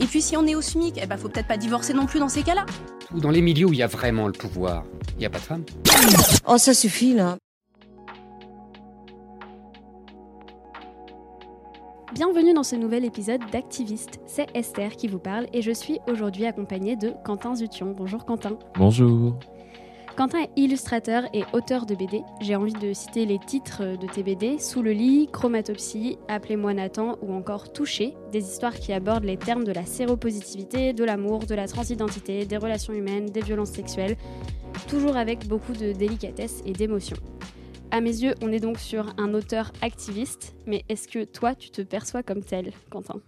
Et puis si on est au SMIC, eh ben faut peut-être pas divorcer non plus dans ces cas-là. Dans les milieux où il y a vraiment le pouvoir, il n'y a pas de femmes. Oh, ça suffit là. Bienvenue dans ce nouvel épisode d'Activiste. C'est Esther qui vous parle et je suis aujourd'hui accompagnée de Quentin Zution. Bonjour Quentin. Bonjour. Quentin est illustrateur et auteur de BD. J'ai envie de citer les titres de tes BD Sous le lit, Chromatopsie, Appelez-moi Nathan ou encore Touché, des histoires qui abordent les termes de la séropositivité, de l'amour, de la transidentité, des relations humaines, des violences sexuelles, toujours avec beaucoup de délicatesse et d'émotion. À mes yeux, on est donc sur un auteur activiste, mais est-ce que toi, tu te perçois comme tel, Quentin?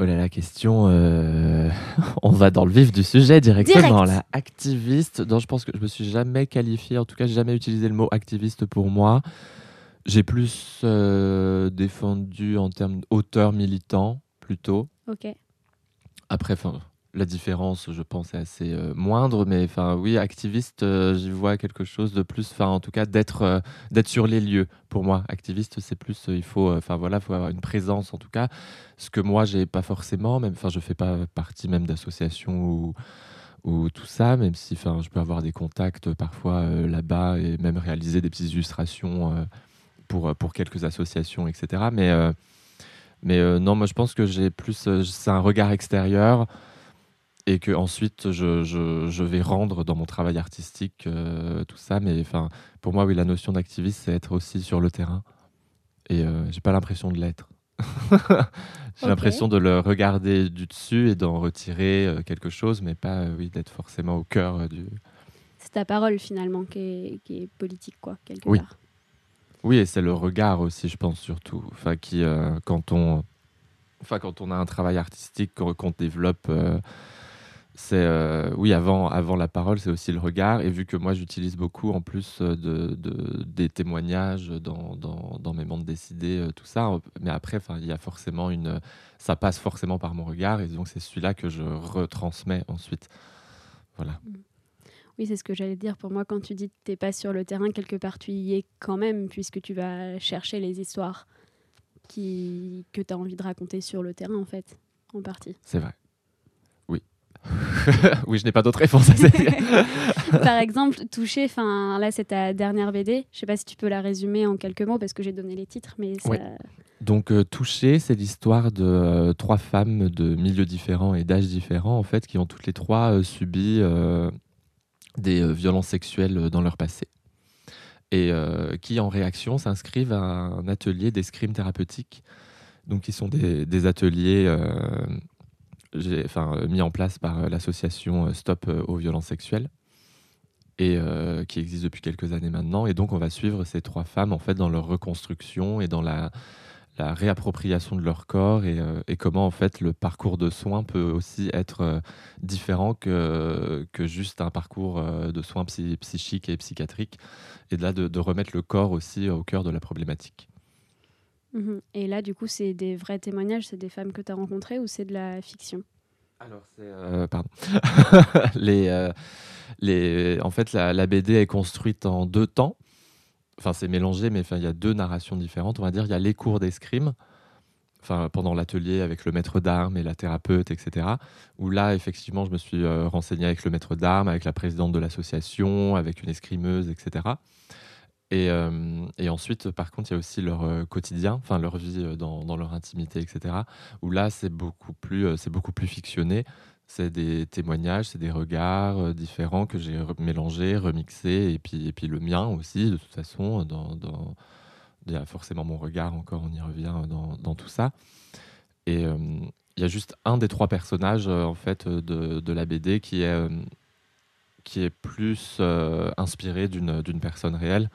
Oh là la question, euh, on va dans le vif du sujet directement. Direct. La activiste, non, je pense que je me suis jamais qualifié, en tout cas, j'ai jamais utilisé le mot activiste pour moi. J'ai plus euh, défendu en termes d'auteur militant plutôt. Ok. Après, enfin, la différence, je pense, est assez euh, moindre, mais enfin, oui, activiste, euh, j'y vois quelque chose de plus, enfin, en tout cas, d'être euh, sur les lieux. Pour moi, activiste, c'est plus, il faut, enfin voilà, faut avoir une présence, en tout cas, ce que moi, j'ai pas forcément, même, enfin, je fais pas partie même d'associations ou ou tout ça, même si, enfin, je peux avoir des contacts parfois là-bas et même réaliser des petites illustrations pour pour quelques associations, etc. Mais mais non, moi, je pense que j'ai plus, c'est un regard extérieur et que ensuite je, je, je vais rendre dans mon travail artistique euh, tout ça. Mais enfin, pour moi, oui, la notion d'activiste, c'est être aussi sur le terrain. Et euh, j'ai pas l'impression de l'être. j'ai l'impression de le regarder du dessus et d'en retirer euh, quelque chose, mais pas, euh, oui, d'être forcément au cœur du. C'est ta parole finalement qui est, qui est politique, quoi, quelque Oui. part. Oui, et c'est le regard aussi, je pense surtout. Enfin, qui, quand on, enfin, quand on a un travail artistique qu'on développe, c'est, euh, oui, avant, avant la parole, c'est aussi le regard. Et vu que moi, j'utilise beaucoup en plus euh, de, de- des témoignages dans, dans, dans mes bandes dessinées, euh, tout ça. Mais après, enfin, il y a forcément une, ça passe forcément par mon regard, et donc c'est celui-là que je retransmets ensuite. Voilà. Oui, c'est ce que j'allais dire. Pour moi, quand tu dis que tu n'es pas sur le terrain, quelque part, tu y es quand même, puisque tu vas chercher les histoires qui... que tu as envie de raconter sur le terrain, en fait, en partie. C'est vrai. Oui. je n'ai pas d'autre réponse Par exemple, Touché, enfin, là, c'est ta dernière BD. Je sais pas si tu peux la résumer en quelques mots, parce que j'ai donné les titres, mais ça... Oui. Donc, euh, Touché, c'est l'histoire de euh, trois femmes de milieux différents et d'âges différents, en fait, qui ont toutes les trois euh, subi euh, des violences sexuelles dans leur passé. Et qui, en réaction, s'inscrivent à un atelier d'escrime thérapeutique. Donc, qui sont des, des ateliers euh, mis en place par euh, l'association euh, Stop aux violences sexuelles et qui existe depuis quelques années maintenant. Et donc, on va suivre ces trois femmes en fait dans leur reconstruction et dans la, réappropriation de leur corps et, comment en fait le parcours de soins peut aussi être différent que, juste un parcours de soins psy- psychiques et psychiatriques. Et de là, de remettre le corps aussi au cœur de la problématique. Mhm. Et là, du coup, c'est des vrais témoignages, c'est des femmes que tu as rencontrées ou c'est de la fiction? Alors, c'est. euh, pardon. les, euh, les, en fait, la, BD est construite en deux temps. Enfin, c'est mélangé, mais il y a deux narrations différentes. On va dire il y a les cours d'escrime, enfin, pendant l'atelier avec le maître d'armes et la thérapeute, etc. Où là, effectivement, je me suis euh, renseigné avec le maître d'armes, avec la présidente de l'association, avec une escrimeuse, etc. Et, euh, et ensuite, par contre, il y a aussi leur euh, quotidien, enfin leur vie euh, dans, leur intimité, etc. Où là, c'est beaucoup plus, c'est beaucoup plus fictionné. C'est des témoignages, c'est des regards différents que j'ai mélangés, remixés, et puis, et puis le mien aussi, de toute façon. Dans, il y a forcément mon regard encore, on y revient dans, tout ça. Et il y a juste un des trois personnages en fait de, la BD qui est, qui est plus inspiré d'une personne réelle.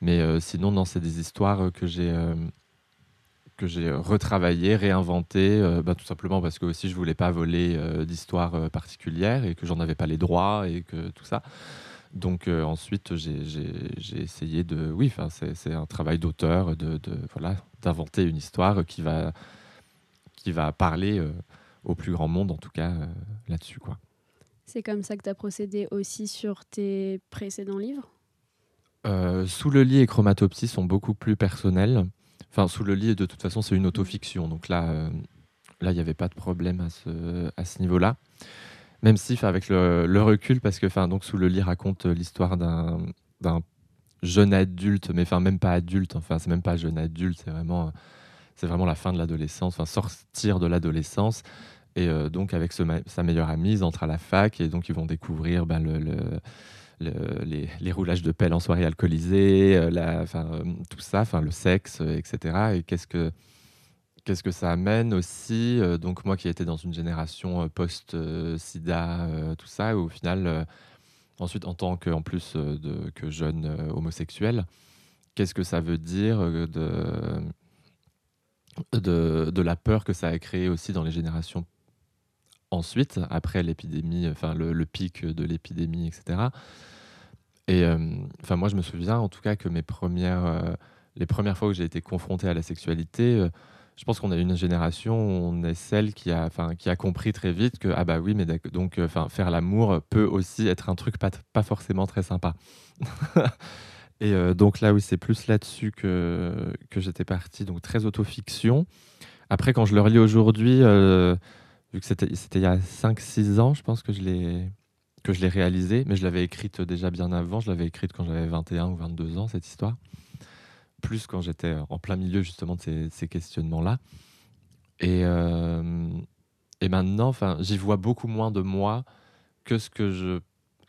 Mais euh, sinon, non, c'est des histoires euh, que j'ai euh, retravaillées, réinventées, bah, tout simplement parce que aussi je voulais pas voler d'histoires particulières et que j'en avais pas les droits et que tout ça. Donc ensuite, j'ai- essayé de, oui, c'est un travail d'auteur, de, de voilà, d'inventer une histoire qui va qui va parler au plus grand monde, en tout cas là-dessus. C'est comme ça que tu as procédé aussi sur tes précédents livres? Euh, Sous le lit et Chromatopsie sont beaucoup plus personnels. Enfin, Sous le lit, de toute façon, c'est une autofiction. Donc là, euh, là, il n'y avait pas de problème à ce, niveau-là. Même si, avec le, recul, parce que donc, Sous le lit raconte euh, l'histoire d'un jeune adulte, mais enfin même pas adulte, enfin c'est même pas jeune adulte, c'est vraiment, vraiment la fin de l'adolescence, sortir de l'adolescence. Et donc avec sa meilleure amie, ils entrent à la fac et donc ils vont découvrir ben, le- le- les, les roulages de pelle en soirée alcoolisée, euh, euh, tout ça, le sexe, euh, etc. Et qu'est-ce que, qu'est-ce que ça amène aussi Donc moi qui étais dans une génération post-sida, tout ça, au final, ensuite en tant que, plus de, que jeune homosexuel, qu'est-ce que ça veut dire de, de, de la peur que ça a créé aussi dans les générations ensuite, après l'épidémie, enfin le, pic de l'épidémie, etc. Et euh, enfin, moi, je me souviens en tout cas que mes premières, euh, les premières fois où j'ai été confronté à la sexualité, euh, je pense qu'on a une génération, on est celle qui a, qui a compris très vite que ah bah oui, mais donc, enfin, faire l'amour peut aussi être un truc pas, pas forcément très sympa. Et donc là, oui, c'est plus là-dessus que, que j'étais parti, donc très autofiction. Après, quand je le relis aujourd'hui, vu que c'était il y a 5-6 ans, je pense que je l'ai que réalisé, mais je l'avais écrite déjà bien avant. Je l'avais écrite quand j'avais 21 ou 22 ans, cette histoire. Plus quand j'étais en plein milieu justement de ces, questionnements-là. Et, euh, et maintenant, j'y vois beaucoup moins de moi que ce que je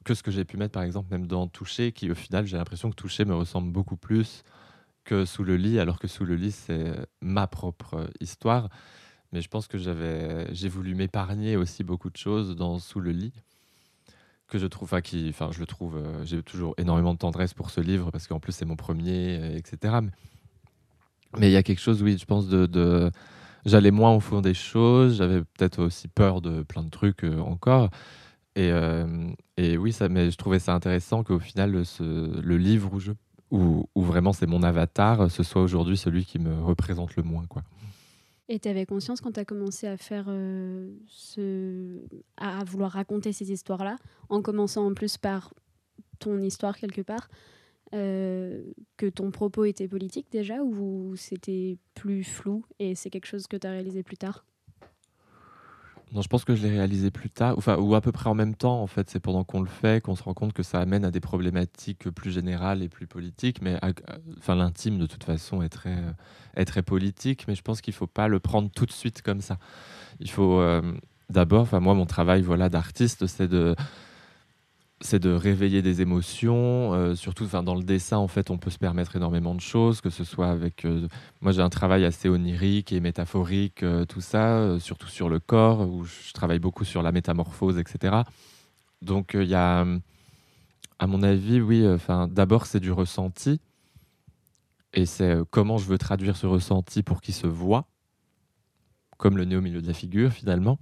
que ce que j'ai pu mettre par exemple même dans Toucher, qui au final j'ai l'impression que Toucher me ressemble beaucoup plus que Sous le lit, alors que Sous le lit c'est ma propre histoire. Mais je pense que j'avais j'ai voulu m'épargner aussi beaucoup de choses dans Sous le lit que je trouve, enfin enfin je le trouve, euh, j'ai toujours énormément de tendresse pour ce livre parce qu'en plus c'est mon premier, etc. Mais- il y a quelque chose, oui, je pense de, j'allais moins au fond des choses, j'avais peut-être aussi peur de plein de trucs euh, encore. Et, euh, oui, mais je trouvais ça intéressant qu'au final, le livre où, je, où vraiment c'est mon avatar, ce soit aujourd'hui celui qui me représente le moins. Quoi. Et tu avais conscience quand tu as commencé à faire euh, ce... à vouloir raconter ces histoires-là, en commençant en plus par ton histoire quelque part, euh, que ton propos était politique déjà ou c'était plus flou et c'est quelque chose que tu as réalisé plus tard? Non, je pense que je l'ai réalisé plus tard, enfin, ou à peu près en même temps. En fait, c'est pendant qu'on le fait qu'on se rend compte que ça amène à des problématiques plus générales et plus politiques. Mais enfin, l'intime, de toute façon, est très, est très politique. Mais je pense qu'il faut pas le prendre tout de suite comme ça. Il faut euh, d'abord, enfin, moi, mon travail, voilà, d'artiste, c'est de c'est de réveiller des émotions, euh, surtout dans le dessin, en fait, on peut se permettre énormément de choses, que ce soit avec... euh, moi, j'ai un travail assez onirique et métaphorique, euh, tout ça, surtout sur le corps, où je travaille beaucoup sur la métamorphose, etc. Donc, il y a, à mon avis, oui, enfin, d'abord, c'est du ressenti, et c'est comment je veux traduire ce ressenti pour qu'il se voit, comme le nez au milieu de la figure, finalement.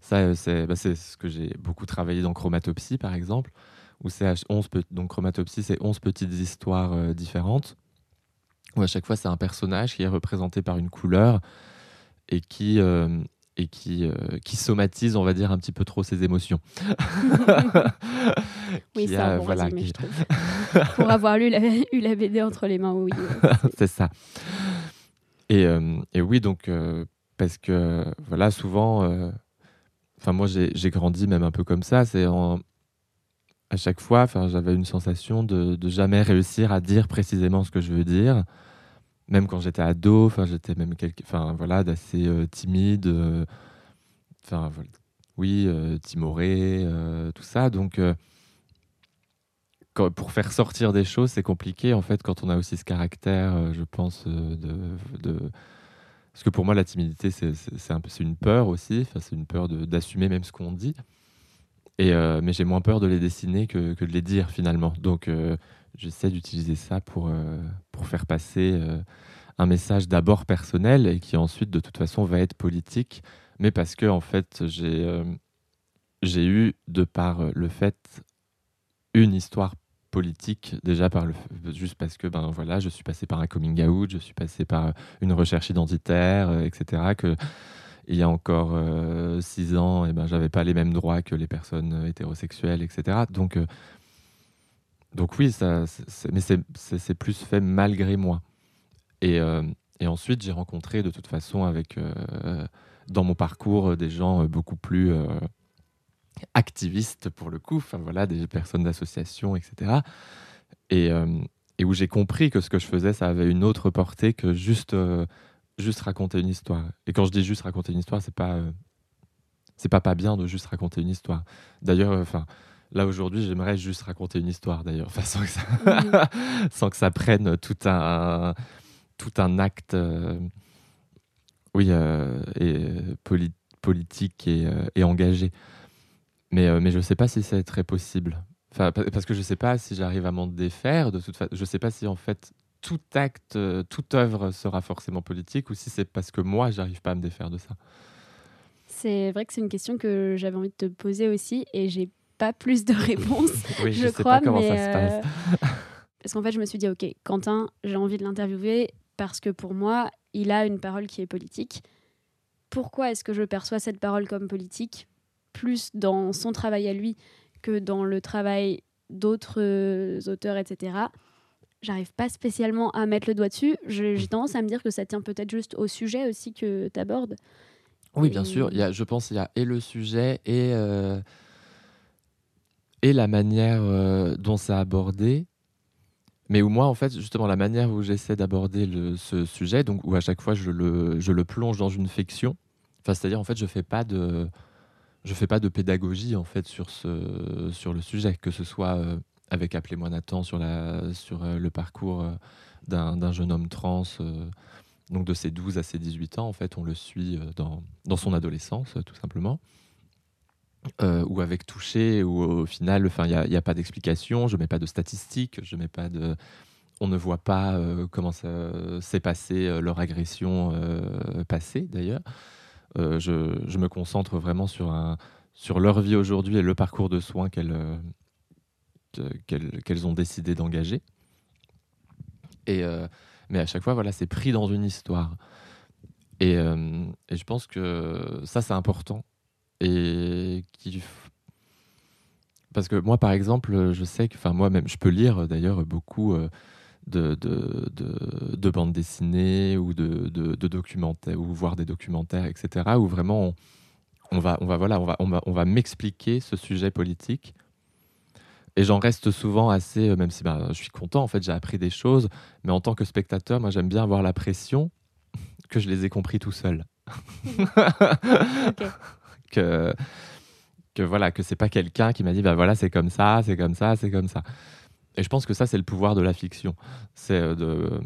Ça, euh, c'est bah, ce que j'ai beaucoup travaillé dans Chromatopsie, par exemple, où c'est à 11 pe- donc Chromatopsie, c'est 11 petites histoires euh, différentes, où à chaque fois, c'est un personnage qui est représenté par une couleur et qui, euh, et qui, euh, qui somatise, on va dire, un petit peu trop ses émotions. Oui, c'est bon voilà, résumé, qui- je trouve. Pour avoir lu la, eu la BD entre les mains, oui. c'est ça. Et, et oui, donc, parce que, voilà, souvent, enfin, moi, j'ai grandi même un peu comme ça, c'est à chaque fois, enfin, j'avais une sensation de, de jamais réussir à dire précisément ce que je veux dire. Même quand j'étais ado, enfin, j'étais même quelque, enfin, voilà, d'assez euh, timide. euh, Enfin, oui, euh, timoré, tout ça. Donc, pour faire sortir des choses, c'est compliqué en fait quand on a aussi ce caractère, je pense, de- parce que pour moi la timidité c'est une peur aussi, c'est une peur d'assumer même ce qu'on dit. Euh, mais j'ai moins peur de les dessiner que, de les dire finalement. Donc euh, j'essaie d'utiliser ça pour euh, pour faire passer un message d'abord personnel et qui ensuite de toute façon va être politique, mais parce que en fait j'ai eu de par le fait une histoire politique déjà par le juste parce que ben voilà je suis passé par un coming out je suis passé par euh, une recherche identitaire euh, etc que il y a encore euh, six ans et ben j'avais pas les mêmes droits que les personnes hétérosexuelles etc donc donc oui ça mais c'est plus fait malgré moi. Et et ensuite j'ai rencontré de toute façon avec dans mon parcours des gens beaucoup plus activistes pour le coup, enfin voilà, des personnes d'association, etc. Et, euh, et où j'ai compris que ce que je faisais, ça avait une autre portée que juste, euh, juste raconter une histoire. Et quand je dis juste raconter une histoire, c'est pas, euh, c'est pas pas bien de juste raconter une histoire. D'ailleurs, enfin. Là aujourd'hui, j'aimerais juste raconter une histoire d'ailleurs, enfin, sans, que ça... sans que ça prenne tout un, tout un acte, oui, et, poli- politique et, et engagé. Mais, euh, mais je ne sais pas si c'est très possible. Enfin, pa- parce que je ne sais pas si j'arrive à m'en défaire. De toute façon, je ne sais pas si en fait tout acte, euh, toute œuvre sera forcément politique ou si c'est parce que moi, j'arrive pas à me défaire de ça. C'est vrai que c'est une question que j'avais envie de te poser aussi et j'ai pas plus de réponses. Oui, je je sais crois, pas comment mais, ça se passe. euh, Parce qu'en fait, je me suis dit, ok, Quentin, j'ai envie de l'interviewer parce que pour moi, il a une parole qui est politique. Pourquoi est-ce que je perçois cette parole comme politique plus dans son travail à lui que dans le travail d'autres euh, auteurs, etc. J'arrive pas spécialement à mettre le doigt dessus. J'ai tendance à me dire que ça tient peut-être juste au sujet aussi que tu abordes. Oui, bien sûr. Il y a, je pense qu'il y a et le sujet et, euh, et la manière euh, dont c'est abordé. Mais où moi, en fait, justement, la manière où j'essaie d'aborder ce sujet, donc où à chaque fois je le, je le plonge dans une fiction, enfin, c'est-à-dire, en fait, je fais pas de, je fais pas de pédagogie, en fait, sur, ce, sur le sujet, que ce soit euh, avec Appelez-moi Nathan sur, la, sur euh, le parcours euh, d'un jeune homme trans, donc de ses 12 à ses 18 ans, en fait, on le suit dans, dans son adolescence, tout simplement. Ou avec Touché, où au final, il n'y a, pas d'explication, je mets pas de statistiques, je mets pas de, on ne voit pas comment s'est passé euh, leur agression passée d'ailleurs. Euh, je, me concentre vraiment sur leur vie aujourd'hui et le parcours de soins qu'elles euh, ont décidé d'engager. Euh, mais à chaque fois, voilà, c'est pris dans une histoire. Et, je pense que ça, c'est important. Parce que moi, par exemple, je sais que, enfin, moi-même, je peux lire d'ailleurs beaucoup de, de, de- de bandes dessinées ou de, de- documentaires, ou voir des documentaires, etc., où vraiment on, on va, on va, voilà, on va, on va, on va m'expliquer ce sujet politique. Et j'en reste souvent assez, euh, même si ben, je suis content, en fait, j'ai appris des choses, mais en tant que spectateur, moi, j'aime bien avoir la pression que je les ai compris tout seul. que, que voilà, que c'est pas quelqu'un qui m'a dit, bah voilà, c'est comme ça, c'est comme ça, c'est comme ça. Et je pense que ça, c'est le pouvoir de la fiction. C'est euh, de,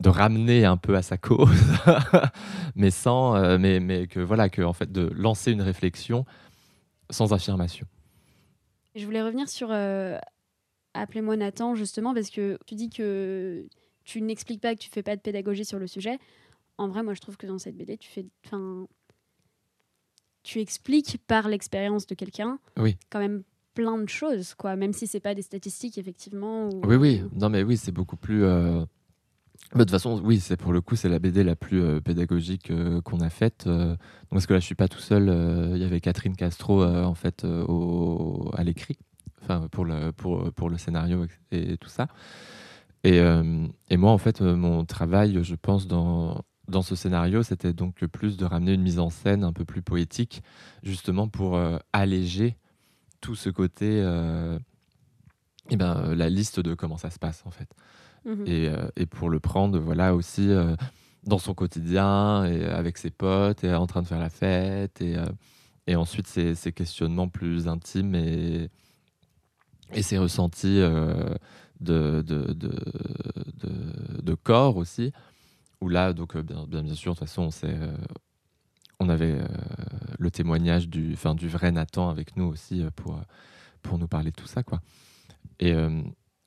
de ramener un peu à sa cause, mais sans, euh, mais, mais que voilà, que en fait, de lancer une réflexion sans affirmation. Je voulais revenir sur euh, Appelez-moi Nathan, justement, parce que tu dis que tu n'expliques pas, que tu fais pas de pédagogie sur le sujet. En vrai, moi, je trouve que dans cette BD, tu fais. Enfin. Tu expliques par l'expérience de quelqu'un Oui. quand même plein de choses, quoi. Même si c'est pas des statistiques, effectivement. ou- Oui, oui, non, mais oui, c'est beaucoup plus. euh, bah, De toute façon, oui, c'est pour le coup, c'est la BD la plus euh, pédagogique euh, qu'on a faite. donc parce que là, je suis pas tout seul. Il y avait Catherine Castro en fait au, à l'écrit, enfin pour le pour, pour le scénario et, tout ça. Et, et moi, en fait, mon travail, je pense dans dans ce scénario, c'était donc plus de ramener une mise en scène un peu plus poétique, justement pour alléger tout ce côté euh, et ben, euh, la liste de comment ça se passe en fait. Mhm. Et, euh, et pour le prendre, voilà aussi euh, dans son quotidien et avec ses potes et en train de faire la fête et, et ensuite ses, ses questionnements plus intimes et, et ses ressentis de, de, de, de- de corps aussi. Où là, donc bien, bien, bien sûr, de toute façon, on, euh, on avait euh, le témoignage du, enfin, du vrai Nathan avec nous aussi euh, pour, euh, pour nous parler de tout ça. Quoi. Et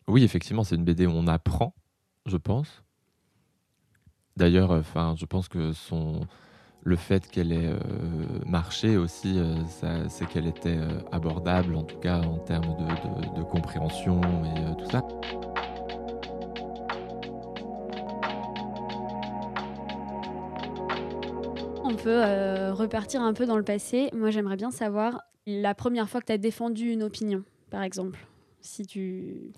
oui, effectivement, c'est une BD où on apprend, je pense. D'ailleurs, enfin, je pense que son, le fait qu'elle ait marché aussi, c'est qu'elle était abordable, en tout cas en termes de, de- compréhension et tout ça. On peut euh, repartir un peu dans le passé. Moi, j'aimerais bien savoir la première fois que tu as défendu une opinion, par exemple. Si tu.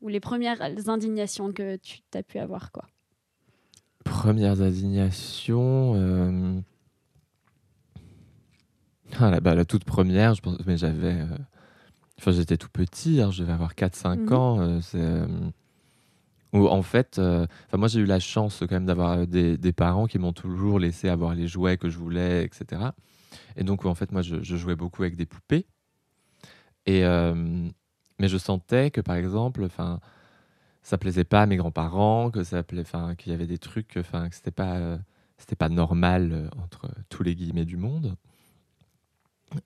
Ou les premières indignations que tu as pu avoir, quoi. Premières indignations. euh, Ah, la, bah, la toute première, je pense, mais j'avais. euh, Enfin, j'étais tout petit, hein, je devais avoir 4-5 Mhm. ans. c'est, Où en fait, euh, moi j'ai eu la chance quand même d'avoir euh, des, parents qui m'ont toujours laissé avoir les jouets que je voulais, etc. Et donc, en fait, moi je, jouais beaucoup avec des poupées. Et, euh, mais je sentais que par exemple, enfin, ça plaisait pas à mes grands-parents, que ça enfin, qu'il y avait des trucs, enfin, que c'était pas, euh, c'était pas normal entre tous les guillemets du monde.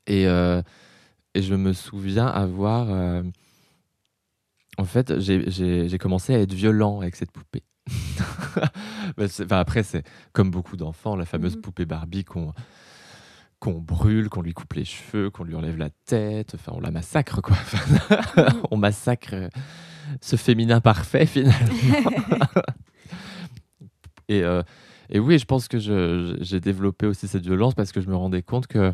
Et, et je me souviens avoir, en fait, j'ai- commencé à être violent avec cette poupée. Enfin, après, c'est comme beaucoup d'enfants, la fameuse Mhm. poupée Barbie qu'on qu'on brûle, qu'on lui coupe les cheveux, qu'on lui enlève la tête, enfin on la massacre quoi. on massacre euh, ce féminin parfait finalement. et, euh, et oui, je pense que j'ai développé aussi cette violence parce que je me rendais compte que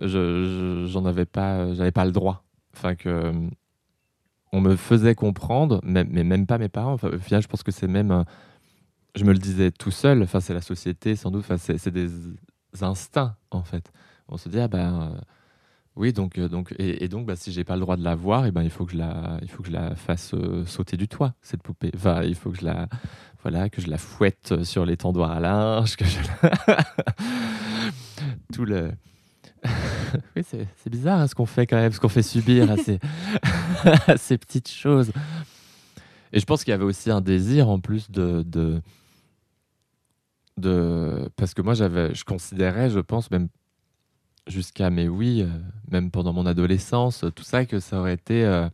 je je- j'en avais pas, j'avais pas le droit. Enfin que on me faisait comprendre, mais même pas mes parents. Enfin, je pense que c'est même, je me le disais tout seul. Enfin, c'est la société sans doute. Enfin, c'est des instincts en fait. On se dit ah ben euh, oui donc euh, donc et, donc bah, si j'ai pas le droit de la voir, et ben il faut que je la il faut que la fasse euh, sauter du toit cette poupée. Enfin, il faut que je la voilà que je la fouette sur les tendoirs à linge, que tout le oui, c'est bizarre hein, ce qu'on fait quand même, ce qu'on fait subir à à ces petites choses. Et je pense qu'il y avait aussi un désir en plus de. de, parce que moi, j'avais, je considérais, je pense, même jusqu'à mes oui, euh, même pendant mon adolescence, tout ça, que ça aurait été. euh,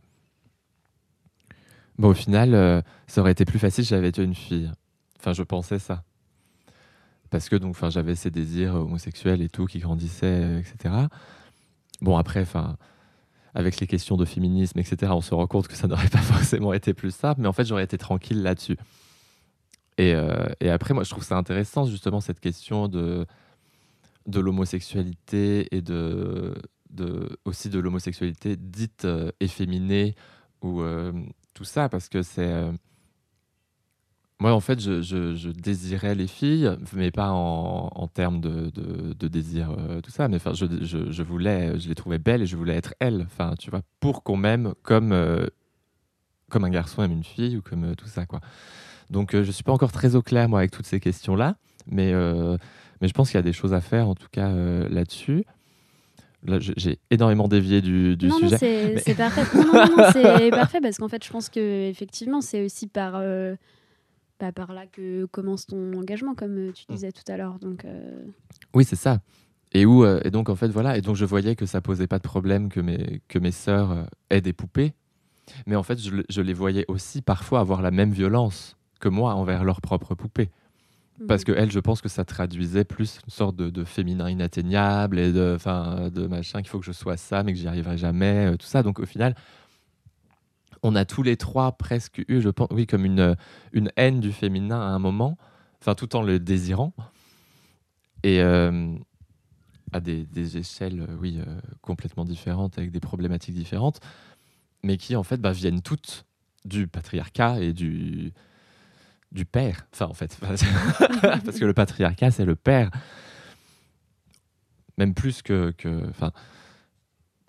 Bon, au final, euh, ça aurait été plus facile si j'avais été une fille. Enfin, je pensais ça parce que donc j'avais ces désirs homosexuels et tout qui grandissaient etc bon après enfin avec les questions de féminisme etc on se rend compte que ça n'aurait pas forcément été plus simple mais en fait j'aurais été tranquille là-dessus. Et, euh, et après moi je trouve ça intéressant justement cette question de de l'homosexualité et de, aussi de l'homosexualité dite euh, efféminée ou euh, tout ça parce que c'est moi, en fait, je, je- je désirais les filles, mais pas en, en termes de, de- de désir, euh, tout ça. Mais enfin, je, voulais, je les trouvais belles et je voulais être elles. Enfin, tu vois, pour qu'on m'aime comme, euh, comme un garçon aime une fille ou comme euh, tout ça, quoi. Donc, je suis pas encore très au clair, moi, avec toutes ces questions-là. Mais, mais je pense qu'il y a des choses à faire, en tout cas, là-dessus. Là, j'ai énormément dévié du, du non, sujet. non, c'est mais- parfait. Non, non, non, c'est parfait parce qu'en fait, je pense que effectivement, c'est aussi par, bah, par là que commence ton engagement, comme euh, Mm. tu disais tout à l'heure. Donc, euh, Oui, c'est ça. Et où euh, et donc en fait voilà et donc je voyais que ça posait pas de problème que mes que mes sœurs aient des poupées, mais en fait je, le- je les voyais aussi parfois avoir la même violence que moi envers leurs propres poupées. Parce que elles, je pense que ça traduisait plus une sorte de, de féminin inatteignable et de, enfin, de machin qu'il faut que je sois ça, mais que j'y arriverai jamais, tout ça. Donc au final, on a tous les trois presque eu, je pense, comme une, une haine du féminin à un moment, enfin tout en le désirant. Et euh, à des, des échelles, euh, oui, euh, complètement différentes, avec des problématiques différentes, mais qui en fait bah, viennent toutes du patriarcat et du, père. Parce que le patriarcat, c'est le père. Même plus que. que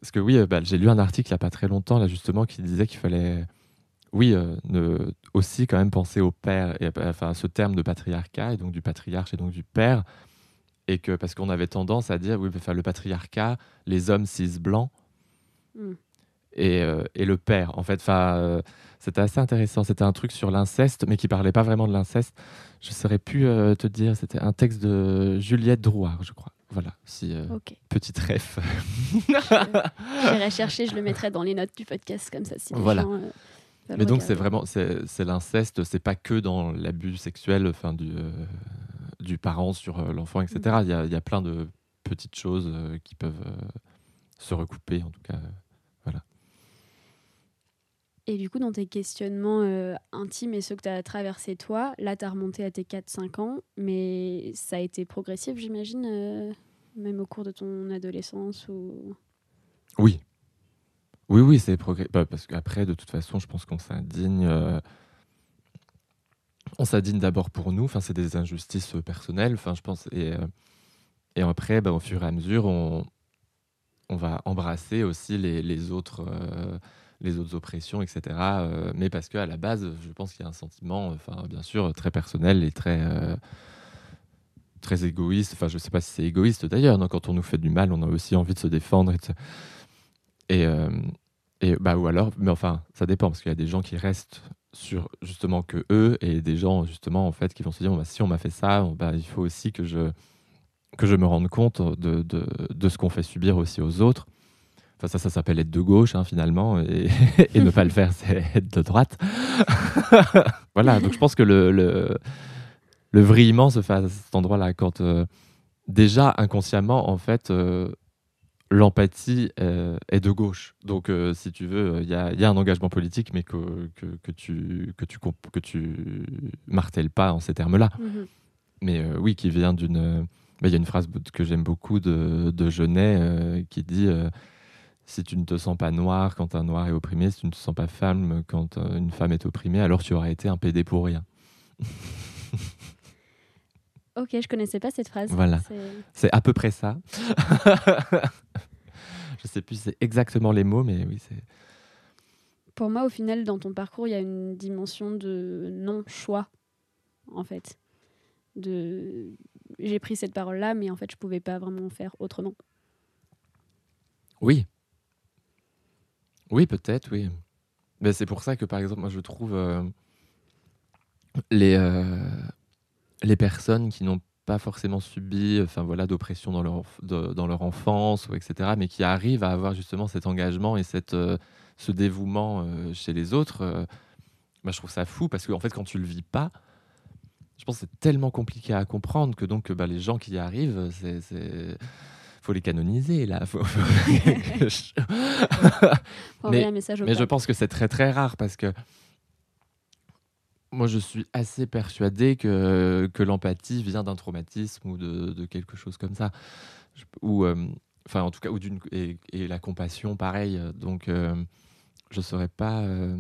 Parce que oui, euh, bah, j'ai lu un article il n'y a pas très longtemps, là, justement, qui disait qu'il fallait, oui, euh, ne, aussi quand même penser au père, et, à- enfin, à ce terme de patriarcat, et donc du patriarche et donc du père, et que parce qu'on avait tendance à dire, oui, enfin, le patriarcat, les hommes cis blancs, Mm. et, euh, et le père. En fait, enfin, euh, c'était assez intéressant. C'était un truc sur l'inceste, mais qui parlait pas vraiment de l'inceste. Je saurais plus te dire. C'était un texte de Juliette Drouard, je crois. Voilà, si euh, Ok. petite ref. J'irai chercher, je le mettrai dans les notes du podcast comme ça. Si Voilà. gens, euh, Mais donc c'est vraiment c'est c'est l'inceste, c'est pas que dans l'abus sexuel, enfin du euh, du parent sur euh, l'enfant, etc. Mm. Il y, a, y a plein de petites choses qui peuvent se recouper, en tout cas. Et du coup, dans tes questionnements euh, intimes et ceux que tu as traversés toi, là, tu as remonté à tes 4-5 ans, mais ça a été progressif, j'imagine, euh, même au cours de ton adolescence ou... Oui. Oui, oui, c'est progrès. bah, parce qu'après, de toute façon, je pense qu'on s'indigne. euh, On s'indigne d'abord pour nous. Enfin, c'est des injustices personnelles. Enfin, je pense. Et, et après, bah, au fur et à mesure, on, on va embrasser aussi les, les autres. Les autres oppressions, etc. euh, mais parce qu'à la base, je pense qu'il y a un sentiment, enfin, bien sûr, très personnel et très, euh, très égoïste. Enfin, je sais pas si c'est égoïste d'ailleurs. Quand on nous fait du mal, on a aussi envie de se défendre et euh, et bah, ou alors, mais enfin, ça dépend parce qu'il y a des gens qui restent sur justement que eux et des gens justement en fait qui vont se dire bah, si on m'a fait ça, bah, il faut aussi que je que je me rende compte de, de, de ce qu'on fait subir aussi aux autres. Enfin, ça, ça s'appelle être de gauche, hein, finalement, et, et ne pas le faire, c'est être de droite. voilà, donc je pense que le, le, le vrillement se fait à cet endroit-là, quand euh, déjà, inconsciemment, en fait, euh, l'empathie euh, est de gauche. Donc, si tu veux, il y y a un engagement politique, mais que, que, que tu, que, tu, que tu martèles pas en ces termes-là. Mhm. Mais oui, qui vient d'une. bah, Il y a une phrase que j'aime beaucoup de, de Genet qui dit Si tu ne te sens pas noir quand un noir est opprimé, si tu ne te sens pas femme quand euh, une femme est opprimée, alors tu aurais été un PD pour rien. Ok, je connaissais pas cette phrase. Voilà. C'est- à peu près ça. Je sais plus c'est exactement les mots, mais oui, c'est. Pour moi, au final, dans ton parcours, il y a une dimension de non-choix, en fait. De... J'ai pris cette parole-là, mais en fait, je pouvais pas vraiment faire autrement. Oui. Oui, peut-être, oui. Mais c'est pour ça que, par exemple, moi, je trouve euh, les, euh, les personnes qui n'ont pas forcément subi enfin, voilà, d'oppression dans leur, dans leur enfance, etc., mais qui arrivent à avoir justement cet engagement et cette, euh, ce dévouement chez les autres, bah, je trouve ça fou parce qu'en fait, quand tu le vis pas, je pense que c'est tellement compliqué à comprendre que donc bah, les gens qui y arrivent, c'est. Faut les canoniser là. Faut- mais je pense que c'est très très rare parce que moi je suis assez persuadé que, que l'empathie vient d'un traumatisme ou de, de quelque chose comme ça. Je- ou euh, enfin en tout cas ou d'une et, et la compassion pareil. Donc euh, je saurais pas. euh,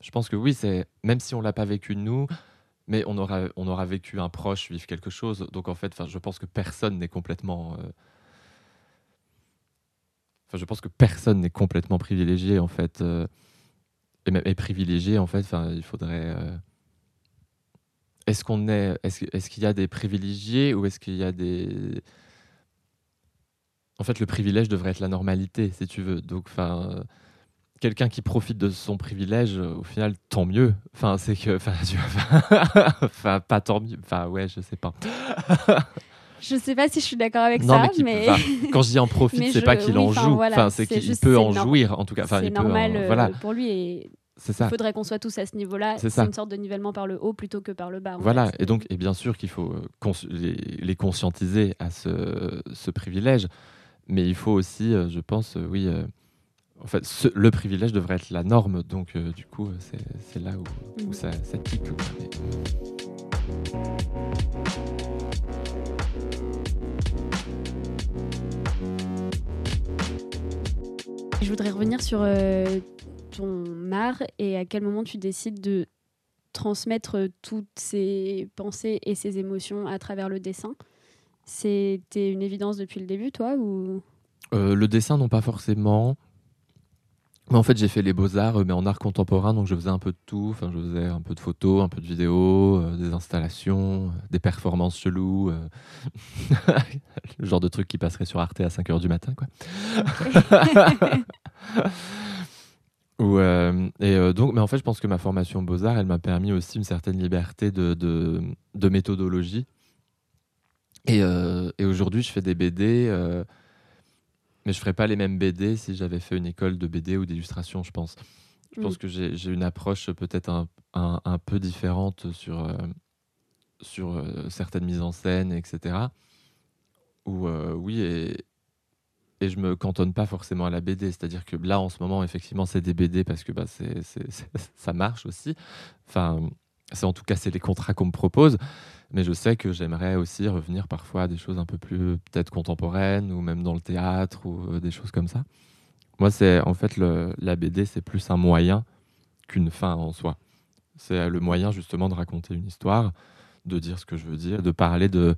je pense que oui c'est même si on l'a pas vécu nous. Mais on aura, on aura vécu un proche vivre quelque chose. Donc en fait, je pense que personne n'est complètement euh, Je pense que personne n'est complètement privilégié en fait. euh, et même est privilégié en fait. Enfin, il faudrait. euh, Est-ce qu'on est, est-ce, est-ce qu'il y a des privilégiés ou est-ce qu'il y a des. En fait, le privilège devrait être la normalité, si tu veux. Donc, enfin, quelqu'un qui profite de son privilège, au final, tant mieux. Enfin, c'est que, enfin, pas tant mieux. Enfin, ouais, je sais pas. Je sais pas si je suis d'accord avec Non, ça, mais quand je dis en profite, c'est je- pas qu'il oui, en joue. voilà, enfin, c'est qu'il peut en jouir, en tout cas. Enfin, c'est peut en- normal euh, voilà. pour lui et C'est ça. il faudrait qu'on soit tous à ce niveau-là. C'est une sorte de nivellement par le haut plutôt que par le bas. Voilà, fait. et donc, et bien sûr qu'il faut euh, les, les conscientiser à ce, ce privilège, mais il faut aussi, euh, je pense, oui, euh, en fait, ce- le privilège devrait être la norme, donc euh, du coup, c'est là où, où Mhm. ça, ça tique. Je voudrais revenir sur euh, ton art et à quel moment tu décides de transmettre euh, toutes ces pensées et ces émotions à travers le dessin. C'était une évidence depuis le début, toi ou? Euh, le dessin, non pas forcément. Mais en fait, j'ai fait les beaux-arts, euh, mais en art contemporain, donc je faisais un peu de tout. Enfin, je faisais un peu de photos, un peu de vidéos, euh, des installations, euh, des performances cheloues. euh, le genre de truc qui passerait sur Arte à 5h du matin, quoi. Ou, euh, et euh, donc, mais en fait, je pense que ma formation Beaux-Arts, elle m'a permis aussi une certaine liberté de, de, de méthodologie. Et, euh, et aujourd'hui, je fais des BD, euh, mais je ferais pas les mêmes BD si j'avais fait une école de BD ou d'illustration, je pense. Je pense Mm. que j'ai une approche peut-être un, un, un peu différente sur, euh, sur euh, certaines mises en scène, etc. Où, euh, oui, et, et je me cantonne pas forcément à la BD. C'est-à-dire que là, en ce moment, effectivement, c'est des BD parce que bah, c'est- ça marche aussi. Enfin, c'est en tout cas, c'est les contrats qu'on me propose. Mais je sais que j'aimerais aussi revenir parfois à des choses un peu plus peut-être contemporaines ou même dans le théâtre ou euh, des choses comme ça. Moi, c'est en fait le- la BD, c'est plus un moyen qu'une fin en soi. C'est le moyen justement de raconter une histoire, de dire ce que je veux dire, de parler de,